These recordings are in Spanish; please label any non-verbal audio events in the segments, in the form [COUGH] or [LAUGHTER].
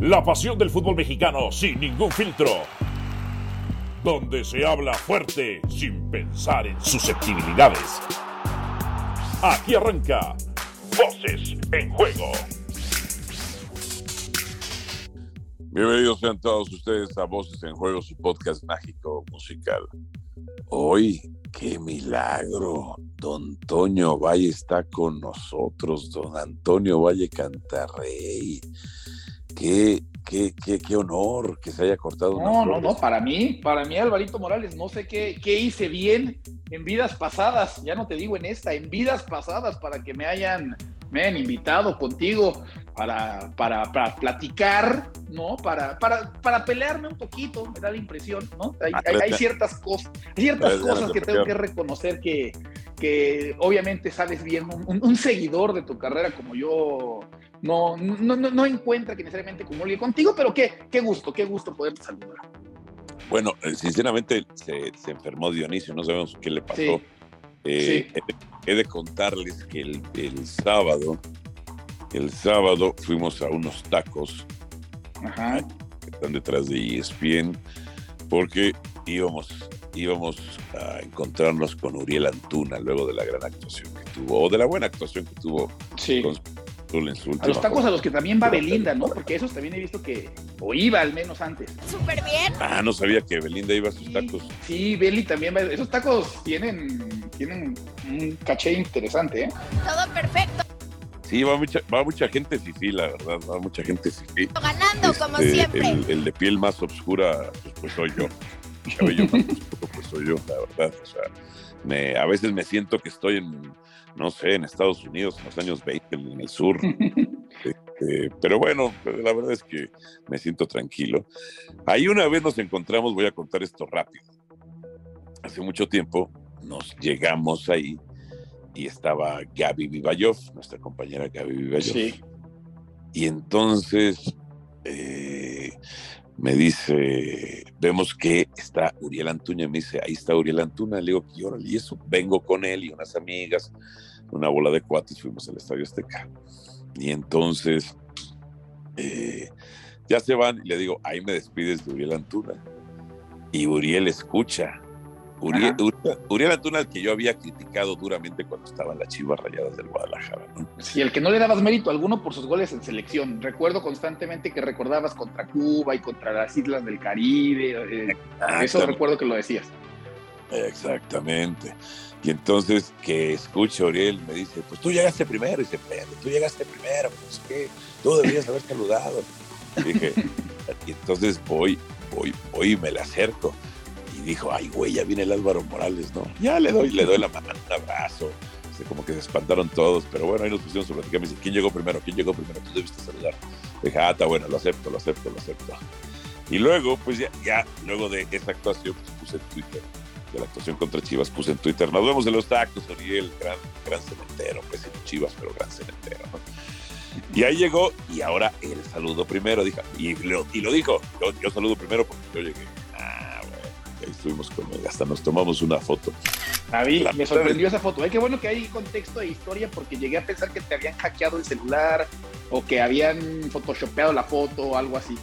La pasión del fútbol mexicano sin ningún filtro. Donde se habla fuerte sin pensar en susceptibilidades. Aquí arranca Voces en Juego. Bienvenidos sean todos ustedes a Voces en Juego, su podcast mágico musical. Hoy, qué milagro. Don Antonio Valle está con nosotros. Don Antonio Valle Cantarrey. Qué, qué, qué, qué honor que se haya cortado. No, no, no, para mí, para mí, Alvarito Morales, no sé qué, qué hice bien en vidas pasadas, ya no te digo en esta, en vidas pasadas para que me hayan, me hayan invitado contigo para, para, para platicar, ¿no? Para, para, para pelearme un poquito, me da la impresión, ¿no? Hay, hay, hay ciertas cosas, ciertas cosas que tengo que reconocer que, que obviamente sabes bien, un, un, seguidor de tu carrera como yo no, no, no, no encuentra que necesariamente comulgue contigo, pero qué, qué gusto, qué gusto poderte saludar. Bueno, eh, sinceramente se, se, enfermó Dionisio, no sabemos qué le pasó. Sí. Eh, Sí. He de contarles que el, el sábado, el sábado fuimos a unos tacos Ajá. que están detrás de ESPN, porque íbamos, íbamos a encontrarnos con Uriel Antuna luego de la gran actuación que tuvo, o de la buena actuación que tuvo Sí. con en su A los tacos a los que también va Belinda, ¿no? Porque esos también he visto que, o iba al menos antes. Súper bien. Ah, no sabía que Belinda iba a sus tacos. Sí, Beli también va. Esos tacos tienen, tienen un caché interesante, ¿eh? Todo perfecto. Sí, va mucha, va mucha gente fifí, la verdad, va mucha gente fifí. Ganando como Este, siempre. El, el de piel más oscura, pues, pues soy yo. El cabello más oscuro, pues soy yo, la verdad. O sea, me, a veces me siento que estoy en, no sé, en Estados Unidos, en los años 20, en el sur. [LAUGHS] Eh, pero bueno, la verdad es que me siento tranquilo. Ahí una vez nos encontramos, voy a contar esto rápido. Hace mucho tiempo nos llegamos ahí y estaba Gaby Vivayov, nuestra compañera Gaby Vivayov. Sí. Y entonces eh, me dice, vemos que está Uriel Antuña, me dice, ahí está Uriel Antuna, le digo, y órale, y eso, vengo con él y unas amigas, una bola de cuates, fuimos al Estadio Azteca. Y entonces eh, ya se van y le digo, ahí me despides de Uriel Antuna. Y Uriel escucha. Uriel. Uriel, Uriel Antuna, que yo había criticado duramente cuando estaba en las Chivas Rayadas del Guadalajara, ¿no? Sí, el que no le dabas mérito alguno por sus goles en selección. Recuerdo constantemente que recordabas contra Cuba y contra las Islas del Caribe. eh, eso recuerdo que lo decías. Exactamente. Y entonces que escucha Uriel me dice, pues tú llegaste primero, y dice, Pedro, tú llegaste primero, pues qué, tú deberías haber saludado. Y dije, [LAUGHS] y entonces voy, voy, voy y me le acerco. Dijo, ay, güey, ya viene el Álvaro Morales, ¿no? Ya le doy, le doy la mano, un abrazo. Este, como que se espantaron todos, pero bueno, ahí nos pusimos a platicar. Me dice, ¿quién llegó primero? ¿Quién llegó primero? Tú debiste saludar. Dije, ah, está bueno, lo acepto, lo acepto, lo acepto. Y luego, pues ya, ya luego de esa actuación, pues puse en Twitter de la actuación contra Chivas, puse en Twitter, nos vemos en los tacos, Oriel, gran, gran cementero, pues en Chivas, pero gran cementero, ¿no? Y ahí llegó, y ahora él saludó primero, dijo, y lo, y lo dijo, yo, yo saludo primero porque yo llegué. Estuvimos con él, hasta nos tomamos una foto. A mí La- me sorprendió esa foto. Ay, qué bueno que hay contexto de historia porque llegué a pensar que te habían hackeado el celular o que habían photoshopeado la foto o algo así.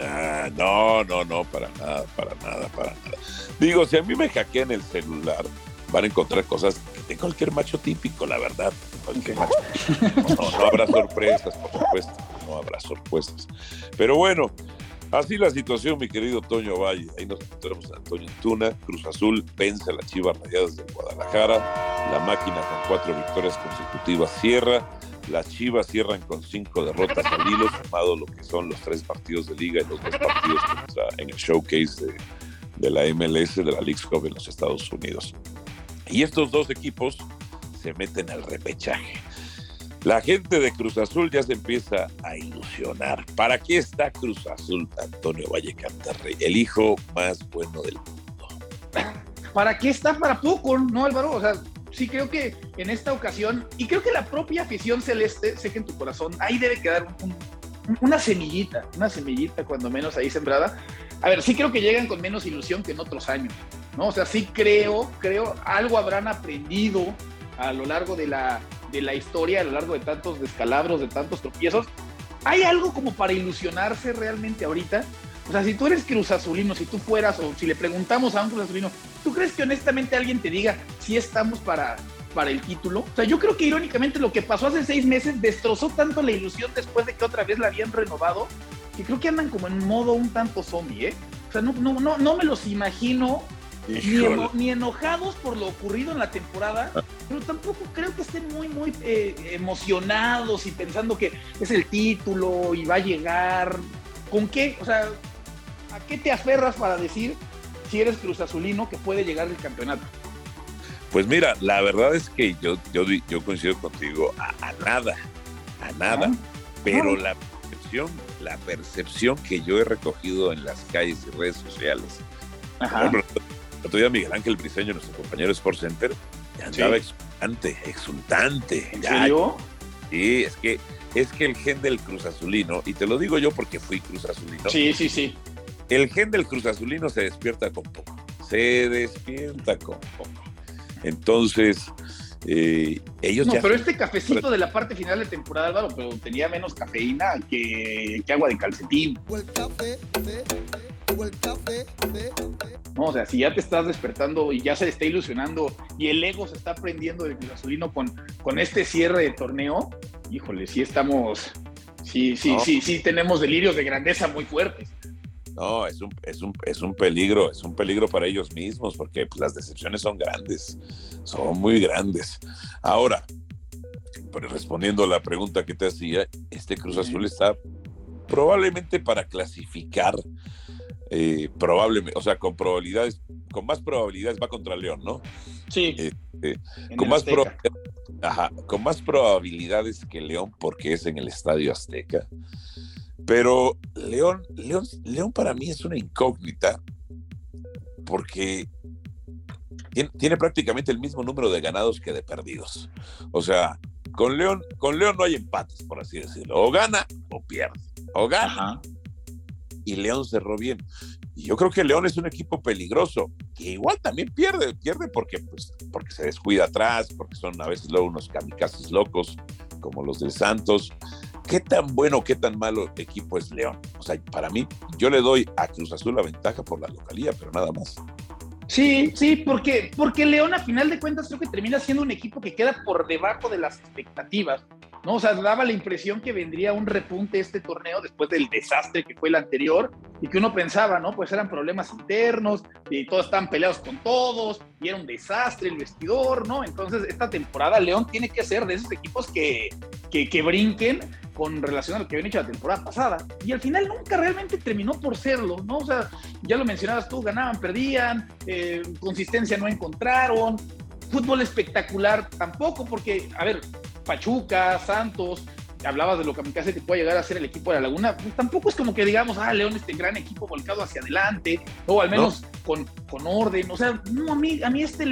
Ah, no, no, no, para nada, para nada, para nada. Digo, si a mí me hackean el celular, van a encontrar cosas de cualquier macho típico, la verdad. Cualquier macho típico. No, no habrá sorpresas, por supuesto. No habrá sorpresas. Pero bueno, así la situación, mi querido Toño Valle. Ahí nos encontramos a Antonio Antuna. Cruz Azul vence a las Chivas Rayadas del Guadalajara. La máquina con cuatro victorias consecutivas cierra. Las Chivas cierran con cinco derrotas al hilo, sumado lo que son los tres partidos de liga y los dos partidos en el showcase de, la MLS, de la League's Cup en los Estados Unidos. Y estos dos equipos se meten al repechaje. La gente de Cruz Azul ya se empieza a ilusionar. ¿Para qué está Cruz Azul, Antonio Valle Cantarrey? El hijo más bueno del mundo. ¿Para qué está para poco, no, Álvaro? O sea, sí creo que en esta ocasión, y creo que la propia afición celeste, sé que en tu corazón, ahí debe quedar un- un- una semillita, una semillita cuando menos ahí sembrada. A ver, sí creo que llegan con menos ilusión que en otros años, ¿no? O sea, sí creo, creo, algo habrán aprendido a lo largo de la, de la historia, a lo largo de tantos descalabros, de tantos tropiezos, ¿hay algo como para ilusionarse realmente ahorita? O sea, si tú eres Cruz Azulino, si tú fueras, o si le preguntamos a un Cruz Azulino, ¿tú crees que honestamente alguien te diga si estamos para, para el título? O sea, yo creo que irónicamente lo que pasó hace seis meses destrozó tanto la ilusión después de que otra vez la habían renovado, que creo que andan como en modo un tanto zombie, ¿eh? O sea, no, no, no, no me los imagino ni, enojados por lo ocurrido en la temporada, pero tampoco creo que estén muy, muy eh, emocionados y pensando que es el título y va a llegar. ¿Con qué? O sea, ¿a qué te aferras para decir si eres Cruz Azulino que puede llegar el campeonato? Pues mira, la verdad es que yo, yo, yo coincido contigo a, a nada, a nada. Ah, Pero la percepción, la percepción que yo he recogido en las calles y redes sociales, por Ajá. ejemplo, el otro día Miguel Ángel Briseño, nuestro compañero de Sport Center, andaba Sí. exultante, exultante. ¿En Ya, serio? Sí, es que, es que el gen del Cruz Azulino, y te lo digo yo porque fui Cruz Azulino, Sí, sí, sí. el gen del Cruz Azulino se despierta con poco. Se despierta con poco. Entonces, eh, ellos No, ya. pero este cafecito de la parte final de temporada, Álvaro, pero tenía menos cafeína que, que agua de calcetín. ¿no? O sea, si ya te estás despertando y ya se está ilusionando y el ego se está prendiendo del Cruz Azulino con, con este cierre de torneo, híjole, sí estamos, sí, sí, No. sí, sí tenemos delirios de grandeza muy fuertes. No, es un, es, un, es un peligro, es un peligro para ellos mismos, porque pues, las decepciones son grandes, son muy grandes. Ahora, respondiendo a la pregunta que te hacía, este Cruz Azul está probablemente para clasificar, eh, probablemente, o sea, con probabilidades, con más probabilidades va contra León, ¿no? Sí. Eh, eh, con más, ajá, con más probabilidades que León porque es en el Estadio Azteca. Pero León, León, León para mí es una incógnita porque tiene, tiene prácticamente el mismo número de ganados que de perdidos. O sea, con León, con León no hay empates, por así decirlo. O gana o pierde. O gana Ajá. y León cerró bien. Y yo creo que León es un equipo peligroso, que igual también pierde, pierde porque, pues, porque se descuida atrás, porque son a veces luego unos kamikazes locos, como los del Santos. ¿Qué tan bueno, qué tan malo equipo es León? O sea, para mí, yo le doy a Cruz Azul la ventaja por la localía, pero nada más. Sí, sí, porque, porque León a final de cuentas creo que termina siendo un equipo que queda por debajo de las expectativas, ¿no? O sea, daba la impresión que vendría un repunte este torneo después del desastre que fue el anterior y que uno pensaba, ¿no? Pues eran problemas internos y todos estaban peleados con todos y era un desastre el vestidor, ¿no? Entonces esta temporada León tiene que ser de esos equipos que, que, que brinquen con relación a lo que habían hecho la temporada pasada. Y al final nunca realmente terminó por serlo, ¿no? O sea, ya lo mencionabas tú, ganaban, perdían, eh, consistencia no encontraron, fútbol espectacular tampoco, porque, a ver, Pachuca, Santos, hablabas de lo kamikaze que puede llegar a ser el equipo de la Laguna, pues tampoco es como que digamos, ah, León, este gran equipo volcado hacia adelante, o al menos con, con orden, o sea, no, a mí, a mí este,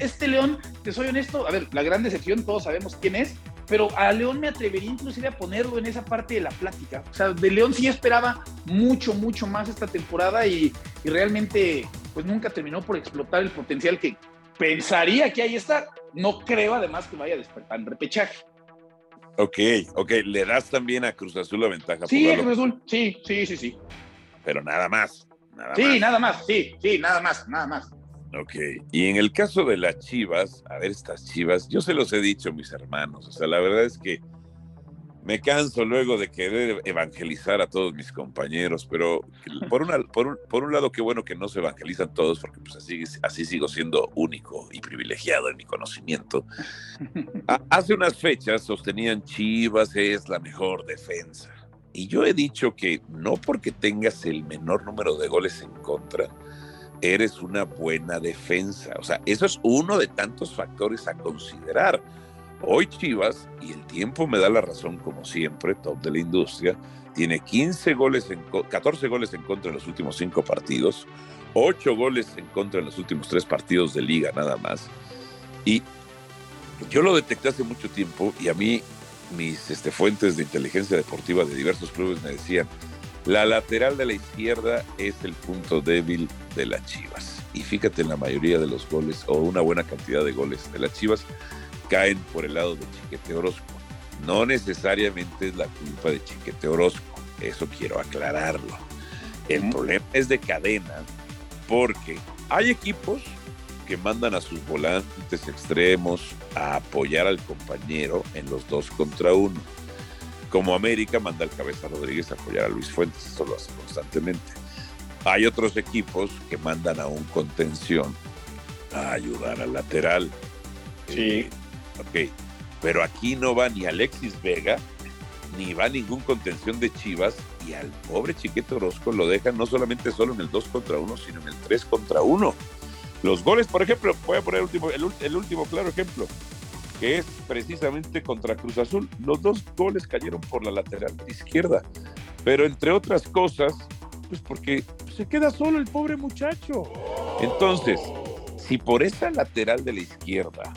este León, te soy honesto, a ver, la gran decepción, todos sabemos quién es, pero a León me atrevería inclusive a ponerlo en esa parte de la plática. O sea, de León sí esperaba mucho, mucho más esta temporada y, y realmente pues nunca terminó por explotar el potencial que pensaría que ahí está. No creo además que vaya a despertar en repechaje. Ok, ok, le das también a Cruz Azul la ventaja. Sí, la Cruz Azul, sí, sí, sí, sí. pero nada más. Nada Sí, más. nada más, sí, sí, nada más, nada más. Ok, y en el caso de las Chivas, a ver estas Chivas, yo se los he dicho mis hermanos, o sea, la verdad es que me canso luego de querer evangelizar a todos mis compañeros, pero por, una, por, un, por un lado qué bueno que no se evangelizan todos, porque pues así, así sigo siendo único y privilegiado en mi conocimiento. Hace unas fechas sostenían Chivas es la mejor defensa. Y yo he dicho que no porque tengas el menor número de goles en contra, eres una buena defensa. O sea, eso es uno de tantos factores a considerar. Hoy Chivas, y el tiempo me da la razón como siempre, top de la industria, tiene 15 goles en, co- 14 goles en contra en los últimos cinco partidos, 8 goles en contra en los últimos tres partidos de liga nada más. Y yo lo detecté hace mucho tiempo y a mí mis este, fuentes de inteligencia deportiva de diversos clubes me decían, la lateral de la izquierda es el punto débil de las Chivas. Y fíjate, la mayoría de los goles, o una buena cantidad de goles de las Chivas, caen por el lado de Chiquete Orozco. no necesariamente es la culpa de Chiquete Orozco. Eso quiero aclararlo. El problema es de cadena, porque hay equipos que mandan a sus volantes extremos a apoyar al compañero en los dos contra uno. Como América manda al Cabeza Rodríguez a apoyar a Luis Fuentes, eso lo hace constantemente. Hay otros equipos que mandan a un contención a ayudar al lateral. Sí. Eh, ok, pero aquí no va ni Alexis Vega, ni va ningún contención de Chivas, y al pobre Chiquete Orozco lo dejan no solamente solo en el 2 contra 1, sino en el 3 contra 1. Los goles, por ejemplo, voy a poner el último, el último claro ejemplo, que es precisamente contra Cruz Azul. Los dos goles cayeron por la lateral izquierda, pero entre otras cosas, pues porque se queda solo el pobre muchacho. Entonces, si por esa lateral de la izquierda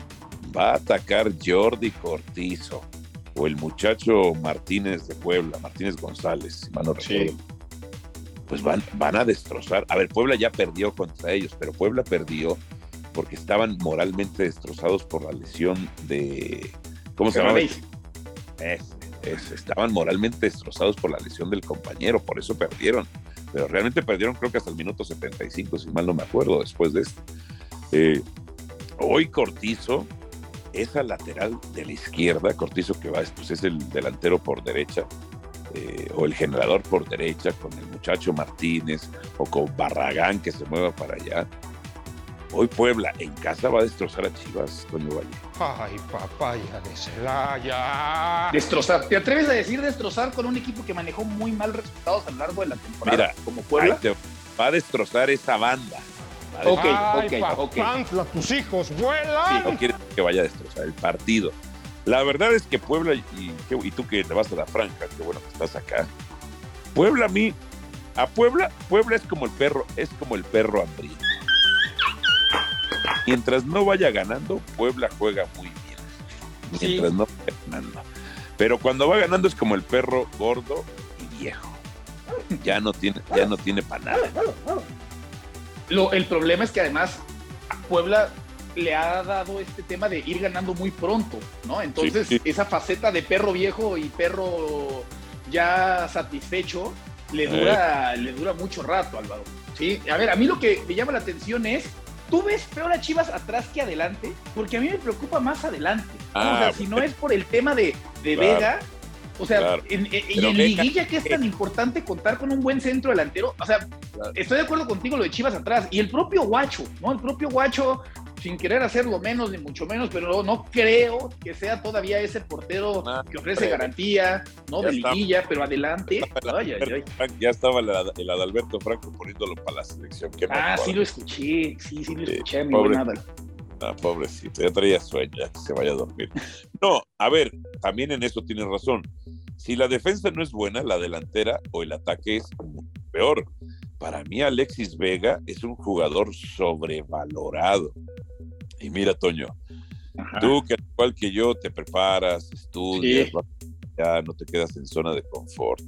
va a atacar Jordi Cortizo o el muchacho Martínez de Puebla, Martínez González, si mal no Sí. recuerdo, pues van, van a destrozar. A ver, Puebla ya perdió contra ellos, pero Puebla perdió porque estaban moralmente destrozados por la lesión de. ¿Cómo se llama? Estaban moralmente destrozados por la lesión del compañero, por eso perdieron. Pero realmente perdieron, creo que hasta el minuto 75, si mal no me acuerdo, después de esto. Eh, hoy Cortizo, esa lateral de la izquierda, Cortizo que va, pues es el delantero por derecha, eh, o el generador por derecha, con el muchacho Martínez, o con Barragán que se mueva para allá. Hoy Puebla en casa va a destrozar a Chivas, Toño Valle. Ay, papaya de Celaya. Destrozar. ¿Te atreves a decir destrozar con un equipo que manejó muy mal resultados a lo largo de la temporada? Mira, como Puebla. Ahí te va a destrozar esa banda. Ok, Ay, ok, ok. papantla, tus hijos vuelan. no quiere que vaya a destrozar el partido. La verdad es que Puebla, y, y tú que le vas a la franja, qué bueno que estás acá. Puebla a mí, a Puebla, Puebla es como el perro, es como el perro hambriento. Mientras no vaya ganando, Puebla juega muy bien. Mientras no vaya ganando. Pero cuando va ganando es como el perro gordo y viejo. Ya no tiene, ya no tiene para nada. Lo- el problema es que además Puebla le ha dado este tema de ir ganando muy pronto, ¿no? Entonces, Sí, sí. esa faceta de perro viejo y perro ya satisfecho le Eh. dura, le dura mucho rato, Álvaro. Sí, a ver, a mí lo que me llama la atención es, ¿tú ves peor a Chivas atrás que adelante? Porque a mí me preocupa más adelante. o Ah, sea, si no es por el tema de, de Claro. Vega, o sea, Claro. en- en- y en liguilla que es tan importante contar con un buen centro delantero, o sea, Claro. estoy de acuerdo contigo lo de Chivas atrás y el propio Guacho, ¿no? El propio Guacho, sin querer hacerlo menos ni mucho menos, pero no, no creo que sea todavía ese portero Ah, que ofrece garantía, ¿no? Ya de está. liguilla, pero adelante. Ay, ay, ay. Frank, ya estaba el, el Adalberto Franco poniéndolo para la selección. Ah, sí lo escuché, sí, sí lo escuché, mi pobre. buen Ah, pobrecito, ya traía sueño, ya que se vaya a dormir. No, a ver, también en eso tienes razón. Si la defensa no es buena, la delantera o el ataque es peor. Para mí, Alexis Vega es un jugador sobrevalorado. Y mira, Toño, Ajá. tú que al igual que yo te preparas, estudias, Sí. vas allá, no te quedas en zona de confort.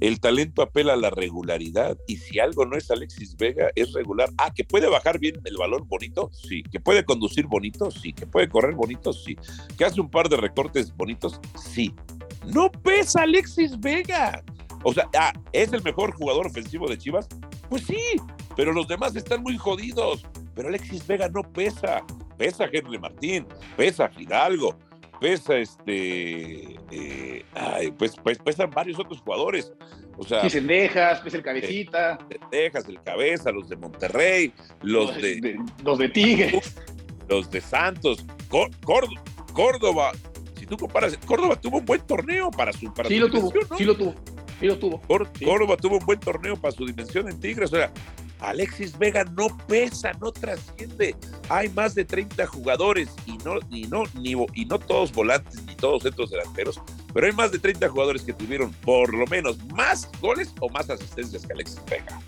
El talento apela a la regularidad y si algo no es Alexis Vega, es regular. Ah, que puede bajar bien el balón bonito, sí. Que puede conducir bonito, sí. Que puede correr bonito, sí. Que hace un par de recortes bonitos, sí. No pesa Alexis Vega. O sea, ah, ¿es el mejor jugador ofensivo de Chivas? Pues sí, pero los demás están muy jodidos. Pero Alexis Vega no pesa. Pesa Henry Martín, pesa Fidalgo, pesa este. eh, ay, pues, pues pesan varios otros jugadores. O sea, Sí, Cendejas, pues el cabecita, Texas, el Cabeza, los de Monterrey, los de, los de Tigres. los de Santos, Có- Córdoba, Córdoba. Si tú comparas, Córdoba tuvo un buen torneo para su para Sí su lo tuvo, sí lo tuvo, sí lo tuvo. Sí. Córdoba tuvo un buen torneo para su dimensión en Tigres. O sea, Alexis Vega no pesa, no trasciende. Hay más de 30 jugadores y no, y no, ni, y no todos volantes ni todos centros delanteros, pero hay más de 30 jugadores que tuvieron por lo menos más goles o más asistencias que Alexis Vega.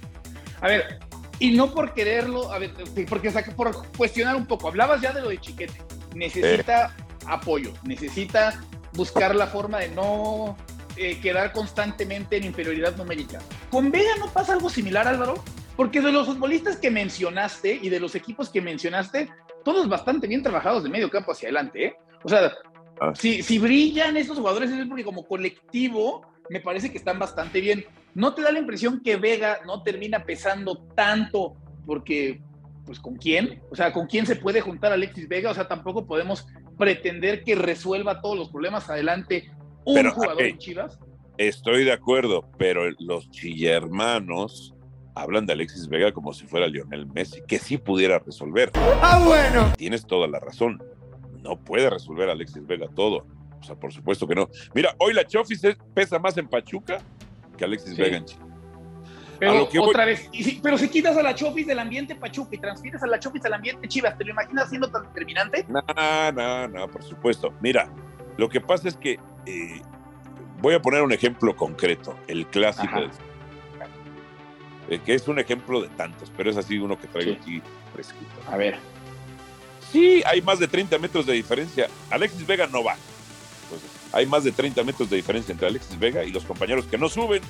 A ver, y no por quererlo, a ver, porque o sea, que por cuestionar un poco, hablabas ya de lo de Chiquete, necesita apoyo, necesita buscar la forma de no eh, quedar constantemente en inferioridad numérica. ¿Con Vega no pasa algo similar, Álvaro? Porque de los futbolistas que mencionaste y de los equipos que mencionaste, todos bastante bien trabajados de medio campo hacia adelante, ¿eh? O sea, Ah. si, si brillan estos jugadores es porque como colectivo me parece que están bastante bien. ¿No te da la impresión que Vega no termina pesando tanto porque, pues, ¿con quién? O sea, ¿con quién se puede juntar Alexis Vega? O sea, tampoco podemos pretender que resuelva todos los problemas adelante un Pero, jugador ok. en Chivas. Estoy de acuerdo, pero los chillermanos hablan de Alexis Vega como si fuera Lionel Messi, que sí pudiera resolver. Ah, bueno. Tienes toda la razón. No puede resolver Alexis Vega todo. O sea, por supuesto que no. Mira, hoy la Chofis es- pesa más en Pachuca que Alexis Sí. Vega en Chile. Pero voy- otra vez, y si- pero si quitas a la Chofis del ambiente Pachuca y transfieres a la Chofis al ambiente Chivas, ¿te lo imaginas siendo tan determinante? No, no, no, por supuesto. Mira, lo que pasa es que eh, voy a poner un ejemplo concreto, el clásico, Ajá. del- eh, que es un ejemplo de tantos, pero es así uno que traigo Sí. aquí fresquito. A ver. Sí, hay más de 30 metros de diferencia. Alexis Vega no va. Entonces, hay más de 30 metros de diferencia entre Alexis Vega y los compañeros que no suben.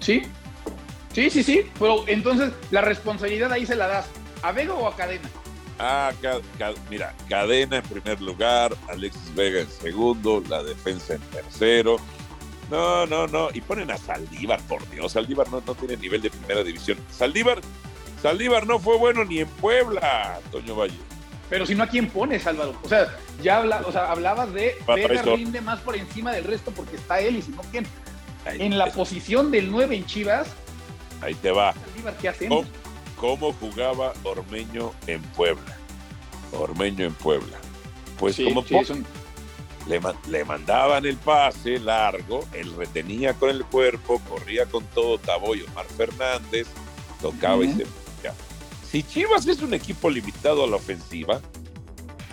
Sí, sí, sí, sí. Pero entonces la responsabilidad ahí se la das a Vega o a Cadena. Ah, ca- ca- mira, Cadena en primer lugar, Alexis Vega en segundo, la defensa en tercero. No, no, no. Y ponen a Saldívar, por Dios. Saldívar no, no tiene nivel de primera división. Saldívar, Saldívar no fue bueno ni en Puebla, Toño Valle. Pero si no, ¿a quién pones, Álvaro? O sea, ya habla, o sea, hablabas de Vega rinde más por encima del resto porque está él y si no, ¿quién? Ahí, En la es- posición del 9 en Chivas, ahí te va. Saldívar, ¿qué hacemos? ¿Cómo jugaba Ormeño en Puebla? Ormeño en Puebla. Pues Sí, como sí, le, ma- le mandaban el pase largo, él retenía con el cuerpo, corría con todo Taboy Omar Fernández, tocaba y se ya. Si Chivas es un equipo limitado a la ofensiva,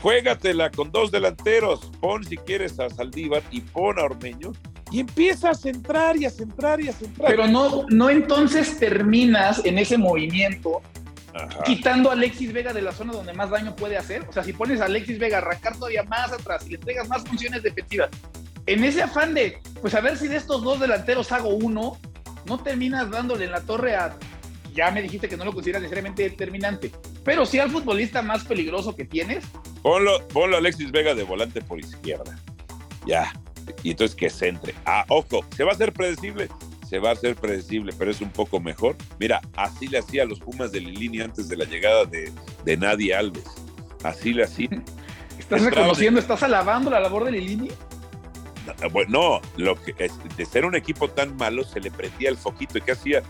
juégatela con dos delanteros, pon si quieres a Saldívar y pon a Ormeño y empieza a centrar y a centrar y a centrar. Pero no, no entonces terminas en ese movimiento Ajá. quitando a Alexis Vega de la zona donde más daño puede hacer. O sea, si pones a Alexis Vega a arrancar todavía más atrás y le entregas más funciones defensivas, en ese afán de, pues a ver si de estos dos delanteros hago uno, no terminas dándole en la torre a. Ya me dijiste que no lo consideras necesariamente determinante, pero sí al futbolista más peligroso que tienes. Ponlo, ponlo a Alexis Vega de volante por izquierda. Ya. Y entonces que centre. Ah, ojo, ¿se va a hacer predecible? Se va a hacer predecible, pero es un poco mejor. Mira, así le hacía a los Pumas de Lilini antes de la llegada de, de Nadie Alves. Así le hacía. [LAUGHS] Estás Entraba reconociendo, estás alabando la labor de Lilini. No, Bueno, no, lo que de ser un equipo tan malo se le prendía el foquito. ¿Y qué hacía?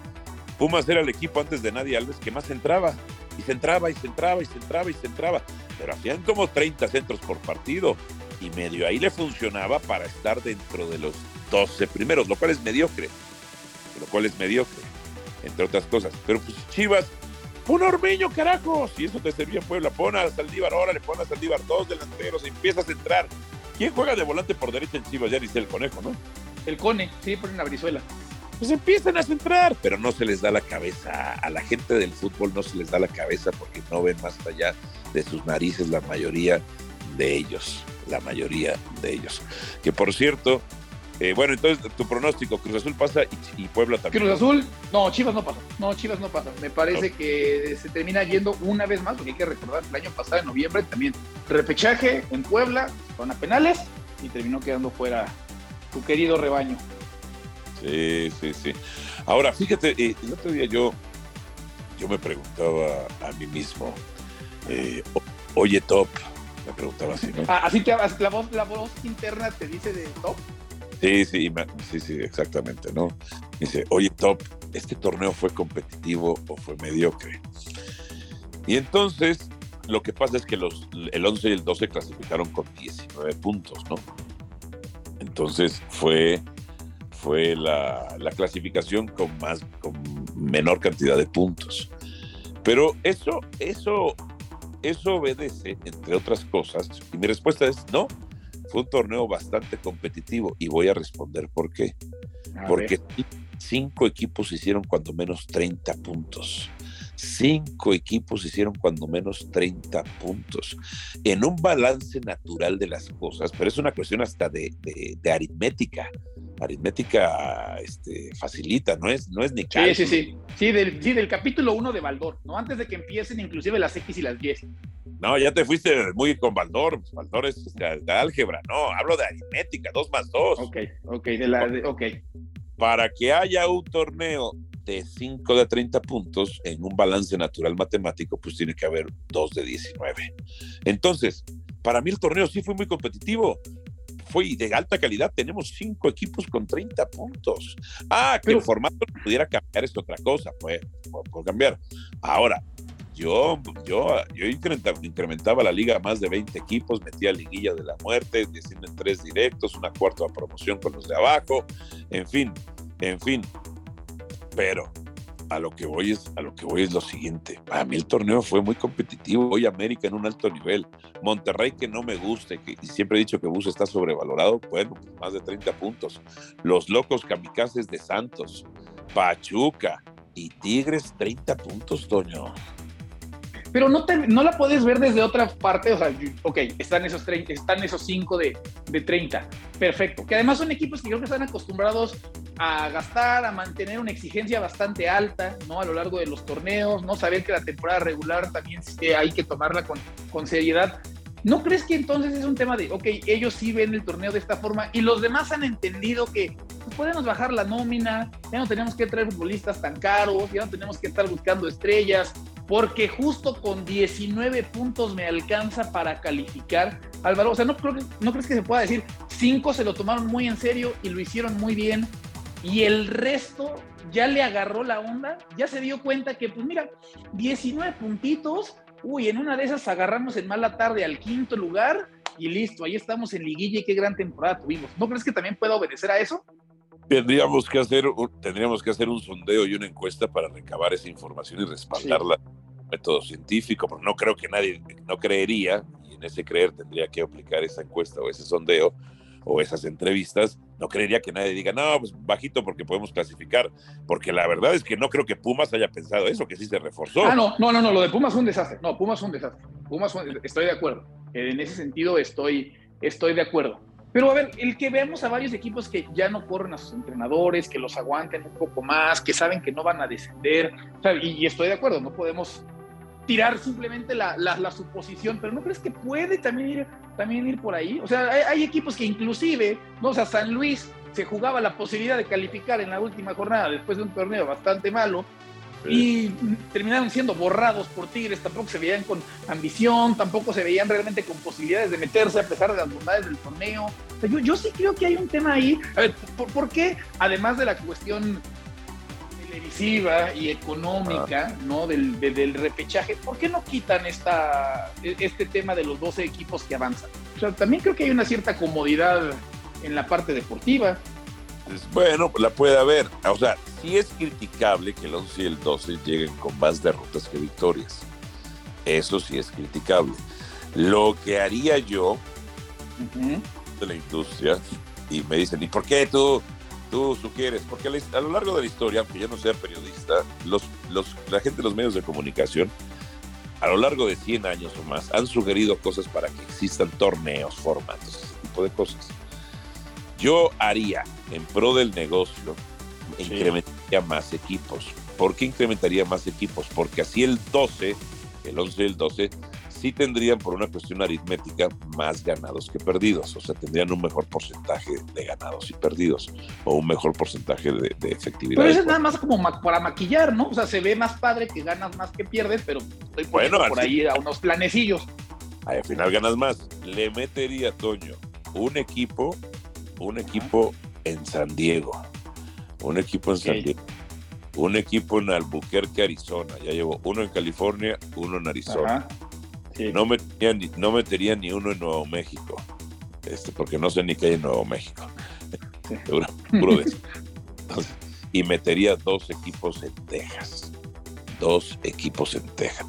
Pumas era el equipo antes de Nadie Alves que más entraba. Y se entraba, y se entraba, y se entraba, y se entraba. Pero hacían como 30 centros por partido. Y medio ahí le funcionaba para estar dentro de los 12 primeros, lo cual es mediocre. Lo cual es mediocre, entre otras cosas. Pero pues Chivas, pon a Ormeño, carajo. Si eso te servía en Puebla, pon a Saldívar, órale, pon a Saldívar, dos delanteros, empiezas a entrar. ¿Quién juega de volante por derecha en Chivas? Ya dice el conejo, ¿no? El Cone, sí, ponen a Brizuela. Pues empiezan a centrar, pero no se les da la cabeza. A la gente del fútbol no se les da la cabeza porque no ven más allá de sus narices la mayoría de ellos. La mayoría de ellos. Que por cierto, eh, bueno, entonces tu pronóstico, Cruz Azul pasa y, y Puebla también. Cruz Azul, no, Chivas no pasa. No, Chivas no pasa. Me parece que se termina yendo una vez más, porque hay que recordar el año pasado, en noviembre, también repechaje en Puebla, con a penales, y terminó quedando fuera tu querido rebaño. Sí, sí, sí. Ahora, fíjate, eh, el otro día yo, yo me preguntaba a mí mismo, eh, oye, Top, me preguntaba así, ¿no? Ah, así te la voz, la voz interna te dice de top. Sí, sí, sí, sí, exactamente, ¿no? Dice, oye, Top, ¿este torneo fue competitivo o fue mediocre? Y entonces, lo que pasa es que los, el 11 y el 12 clasificaron con 19 puntos, ¿no? Entonces, fue, fue la, la clasificación con, más, con menor cantidad de puntos. Pero eso, eso, eso obedece, entre otras cosas, y mi respuesta es no, fue un torneo bastante competitivo y voy a responder por qué. A Porque ver. cinco equipos hicieron cuando menos 30 puntos. Cinco equipos hicieron cuando menos 30 puntos. En un balance natural de las cosas, pero es una cuestión hasta de, de- de aritmética. Aritmética este, facilita, no es, no es ni Sí, cálculo. sí, sí. Sí del, sí, del capítulo 1 de Baldor, ¿no? Antes de que empiecen inclusive las X y las Y. No, ya te fuiste muy con Baldor. Baldor es de, de álgebra. No, hablo de aritmética, dos más dos. Ok, ok, de la, de- ok. Para que haya un torneo de 5 de 30 puntos en un balance natural matemático, pues tiene que haber dos de 19. Entonces, para mí el torneo sí fue muy competitivo. Fue de alta calidad. Tenemos cinco equipos con 30 puntos. Ah, que Pero- el formato pudiera cambiar es otra cosa, pues, por, por cambiar. Ahora, yo, yo, yo incrementaba, incrementaba la liga a más de 20 equipos, metía liguilla de la muerte, descienden tres directos, una cuarta promoción con los de abajo, en fin, en fin. Pero a lo que voy es, a lo que voy es lo siguiente. Para mí el torneo fue muy competitivo. Hoy América en un alto nivel. Monterrey que no me guste, que y siempre he dicho que Bus está sobrevalorado, bueno, pues más de 30 puntos. Los locos kamikazes de Santos, Pachuca y Tigres 30 puntos, Toño. Pero no, te, no la puedes ver desde otra parte, o sea, ok, están esos, 30, están esos 5 de, de 30, perfecto. Que además son equipos que creo que están acostumbrados a gastar, a mantener una exigencia bastante alta, ¿no? A lo largo de los torneos, ¿no? Saber que la temporada regular también hay que tomarla con, con seriedad. ¿No crees que entonces es un tema de, ok, ellos sí ven el torneo de esta forma y los demás han entendido que pues, podemos bajar la nómina, ya no tenemos que traer futbolistas tan caros, ya no tenemos que estar buscando estrellas, porque justo con 19 puntos me alcanza para calificar. Álvaro, o sea, no, creo que- no crees que se pueda decir, cinco se lo tomaron muy en serio y lo hicieron muy bien, y el resto ya le agarró la onda, ya se dio cuenta que, pues mira, 19 puntitos, uy, en una de esas agarramos en mala tarde al quinto lugar y listo, ahí estamos en liguilla y qué gran temporada tuvimos. ¿No crees que también pueda obedecer a eso? Tendríamos que hacer, un- tendríamos que hacer un sondeo y una encuesta para recabar esa información y respaldarla método científico, pero no creo que nadie, no creería, y en ese creer tendría que aplicar esa encuesta o ese sondeo o esas entrevistas, no creería que nadie diga, no, pues bajito porque podemos clasificar, porque la verdad es que no creo que Pumas haya pensado eso, que sí se reforzó. Ah, no, no, no, no, lo de Pumas fue un desastre. No, Pumas fue un desastre. Pumas estoy de acuerdo. En ese sentido estoy, estoy de acuerdo. Pero a ver, el que veamos a varios equipos que ya no corren a sus entrenadores, que los aguanten un poco más, que saben que no van a descender, y estoy de acuerdo, no podemos tirar simplemente la, la- la suposición, pero ¿no crees que puede también ir, también ir por ahí? O sea, hay, hay equipos que inclusive, ¿no? o sea, San Luis se jugaba la posibilidad de calificar en la última jornada después de un torneo bastante malo, y terminaron siendo borrados por Tigres, tampoco se veían con ambición, tampoco se veían realmente con posibilidades de meterse a pesar de las bondades del torneo. O sea, yo, yo sí creo que hay un tema ahí. A ver, ¿por, por qué, además de la cuestión televisiva y económica, ¿no? Del, de- del repechaje, ¿por qué no quitan esta, este tema de los 12 equipos que avanzan? O sea, también creo que hay una cierta comodidad en la parte deportiva. Pues, Bueno, la puede haber. O sea, sí es criticable que el 11 y el 12 lleguen con más derrotas que victorias. Eso sí es criticable. Lo que haría yo de la industria, y me dicen, ¿y por qué tú, tú sugieres? Porque a lo largo de la historia, aunque yo no sea periodista, los, los, la gente de los medios de comunicación, a lo largo de 100 años o más, han sugerido cosas para que existan torneos, formatos, ese tipo de cosas. Yo haría, en pro del negocio, incrementaría más equipos. ¿Por qué incrementaría más equipos? Porque así el 12, el 11 y el 12, sí tendrían, por una cuestión aritmética, más ganados que perdidos. O sea, tendrían un mejor porcentaje de ganados y perdidos, o un mejor porcentaje de, de efectividad. Pero eso es nada más como ma- para maquillar, ¿no? O sea, se ve más padre que ganas más que pierdes, pero estoy poniendo Bueno, por así- ahí a unos planecillos. al final ganas más. Le metería, Toño, un equipo, un equipo en San Diego, un equipo en San. Diego, un equipo en Albuquerque, Arizona. Ya llevo uno en California, uno en Arizona. Ajá. Sí. No metería, ni, no metería ni uno en Nuevo México, este, porque no sé ni qué hay en Nuevo México. Sí. Seguro, [LAUGHS] puro de eso. Entonces, y metería dos equipos en Texas. Dos equipos en Texas.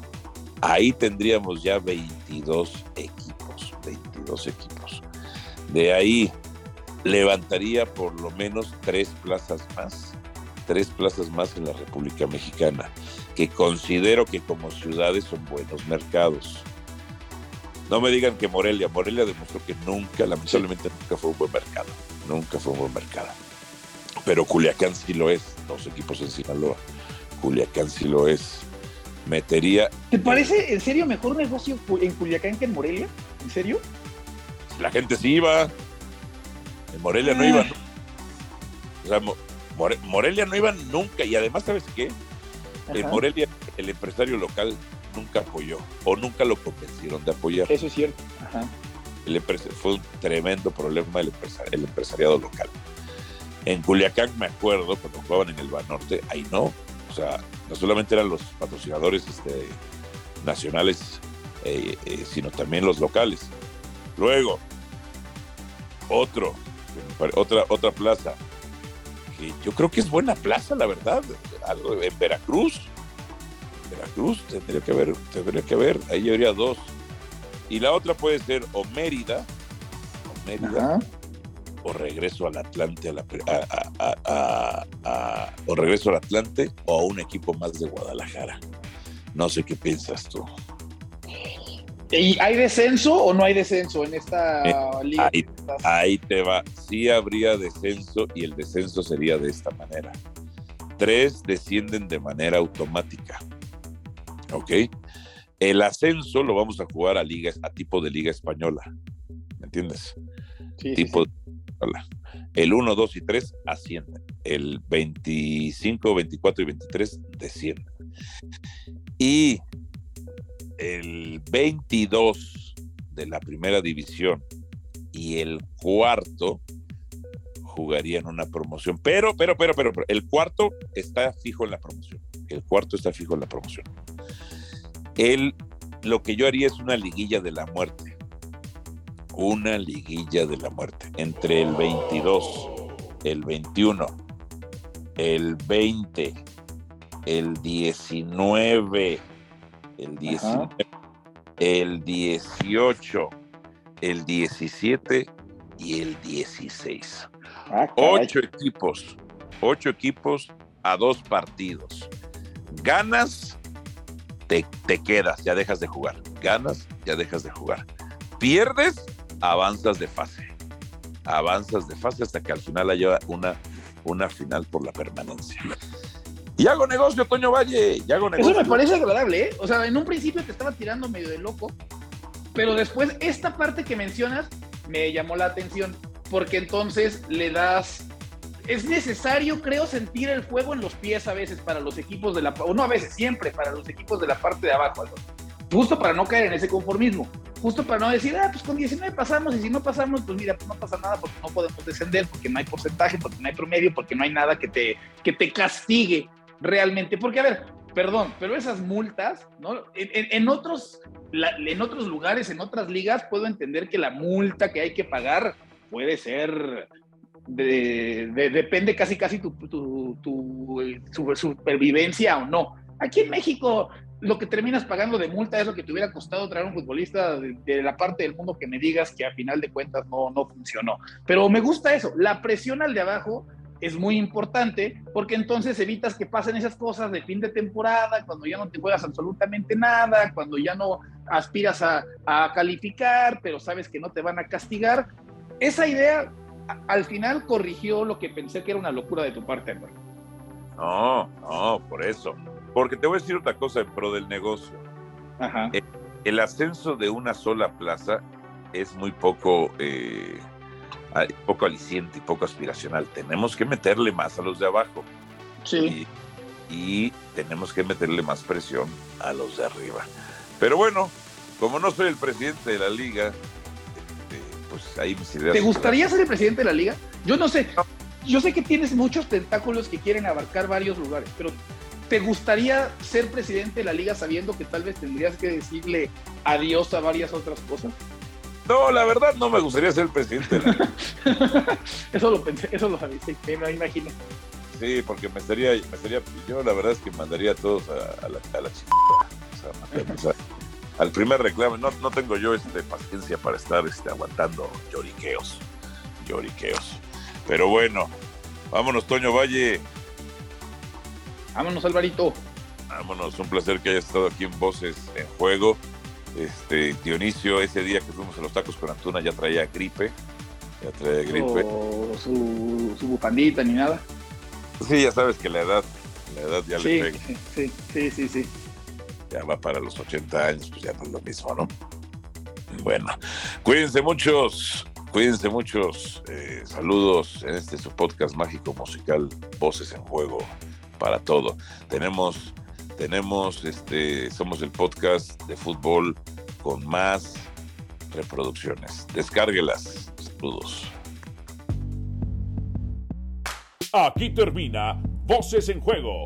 Ahí tendríamos ya 22 equipos. 22 equipos. De ahí levantaría por lo menos tres plazas más. Tres plazas más en la República Mexicana, que considero que como ciudades son buenos mercados. No me digan que Morelia, Morelia demostró que nunca, lamentablemente nunca fue un buen mercado, nunca fue un buen mercado. Pero Culiacán sí lo es, dos equipos en Sinaloa, Culiacán sí lo es. metería. ¿Te parece en serio mejor negocio en Culiacán que en Morelia? ¿En serio? La gente sí iba. En Morelia no Ah. iba. O sea, Mo- More- Morelia no iba nunca. Y además, ¿sabes qué? En. Morelia, el empresario local nunca apoyó o nunca lo convencieron de apoyar. Eso es cierto. Ajá. El empresa- fue un tremendo problema el, empresa- el empresariado local. En Culiacán, me acuerdo, cuando jugaban en el Banorte, ahí no. O sea, no solamente eran los patrocinadores este, nacionales, eh, eh, sino también los locales. Luego, otro, otra, otra plaza, que yo creo que es buena plaza, la verdad. Algo en Veracruz. Veracruz, tendría que haber, tendría que haber, ahí habría dos. Y la otra puede ser o Mérida, o Mérida, Ajá. o regreso al Atlante, a la pre- a- a- a- a- a- o regreso al Atlante, o a un equipo más de Guadalajara. No sé qué piensas tú. ¿Y hay descenso o no hay descenso en esta liga? Eh, ahí- Ahí te va. Sí habría descenso y el descenso sería de esta manera. Tres descienden de manera automática. ¿Ok? El ascenso lo vamos a jugar a liga, a tipo de liga española. ¿Me entiendes? Sí, tipo. El 1, 2 y 3 ascienden. El 25, 24 y 23 descienden. Y el 22 de la primera división y el cuarto jugarían una promoción. Pero, pero, pero, pero, pero, el cuarto está fijo en la promoción. El cuarto está fijo en la promoción. El, lo que yo haría es una liguilla de la muerte una liguilla de la muerte entre el 22, el 21, el 20, el 19, el 19, el 18, el 17 y el 16. Ah. Ocho equipos, ocho equipos a dos partidos. Ganas, te, te quedas, ya dejas de jugar. Ganas, ya dejas de jugar. Pierdes, avanzas de fase. Avanzas de fase hasta que al final haya una, una final por la permanencia. Y hago negocio, Toño Valle, y hago negocio. Eso me parece agradable, ¿eh? O sea, en un principio te estaba tirando medio de loco, pero después esta parte que mencionas me llamó la atención, porque entonces le das... Es necesario, creo, sentir el fuego en los pies a veces para los equipos de la... O no a veces, siempre para los equipos de la parte de abajo. Justo para no caer en ese conformismo. Justo para no decir, ah, pues con 19 pasamos y si no pasamos, pues mira, pues no pasa nada porque no podemos descender, porque no hay porcentaje, porque no hay promedio, porque no hay nada que te, que te castigue realmente. Porque, a ver, perdón, pero esas multas, ¿no? En, en- en otros, la- en otros lugares, en otras ligas, puedo entender que la multa que hay que pagar puede ser. De- de- depende casi casi tu, tu, tu, su- supervivencia o no. Aquí en México, lo que terminas pagando de multa es lo que te hubiera costado traer un futbolista de, de la parte del mundo que me digas que a final de cuentas no, no funcionó. Pero me gusta eso, la presión al de abajo es muy importante porque entonces evitas que pasen esas cosas de fin de temporada, cuando ya no te juegas absolutamente nada, cuando ya no aspiras a, a calificar, pero sabes que no te van a castigar. Esa idea al final corrigió lo que pensé que era una locura de tu parte, hermano. No, no, por eso. Porque te voy a decir otra cosa en pro del negocio. Ajá. El ascenso de una sola plaza es muy poco, eh, poco aliciente y poco aspiracional. Tenemos que meterle más a los de abajo Sí. y, y tenemos que meterle más presión a los de arriba. Pero bueno, como no soy el presidente de la liga, pues ahí mis ideas. ¿Te gustaría ser el presidente de la liga? Yo no sé. Yo sé que tienes muchos tentáculos que quieren abarcar varios lugares, pero ¿te gustaría ser presidente de la liga sabiendo que tal vez tendrías que decirle adiós a varias otras cosas? No, la verdad no me gustaría ser presidente de la liga. [LAUGHS] eso lo pensé, eso lo avisé, me imagino. Sí, porque me estaría, me estaría, yo la verdad es que mandaría a todos a, a la, a la o sea, [LAUGHS] al primer reclamo, no, no tengo yo este, paciencia para estar este, aguantando lloriqueos, lloriqueos. Pero bueno, vámonos, Toño Valle, Vámonos, Alvarito. vámonos, un placer que hayas estado aquí en Voces en Juego. Este, Dionisio, ese día que fuimos a los tacos con Antuna ya traía gripe, ya traía gripe. O su, su bufandita ni nada. Sí, ya sabes que la edad, la edad ya Sí, le pega. sí, sí, sí, sí. Ya va para los 80 años, pues ya no es lo mismo, ¿no? Bueno, cuídense muchos, cuídense muchos. eh, saludos en este su podcast mágico musical, Voces en Juego para todo. Tenemos, tenemos, este, somos el podcast de fútbol con más reproducciones. Descárguelas. Saludos. Aquí termina Voces en Juego.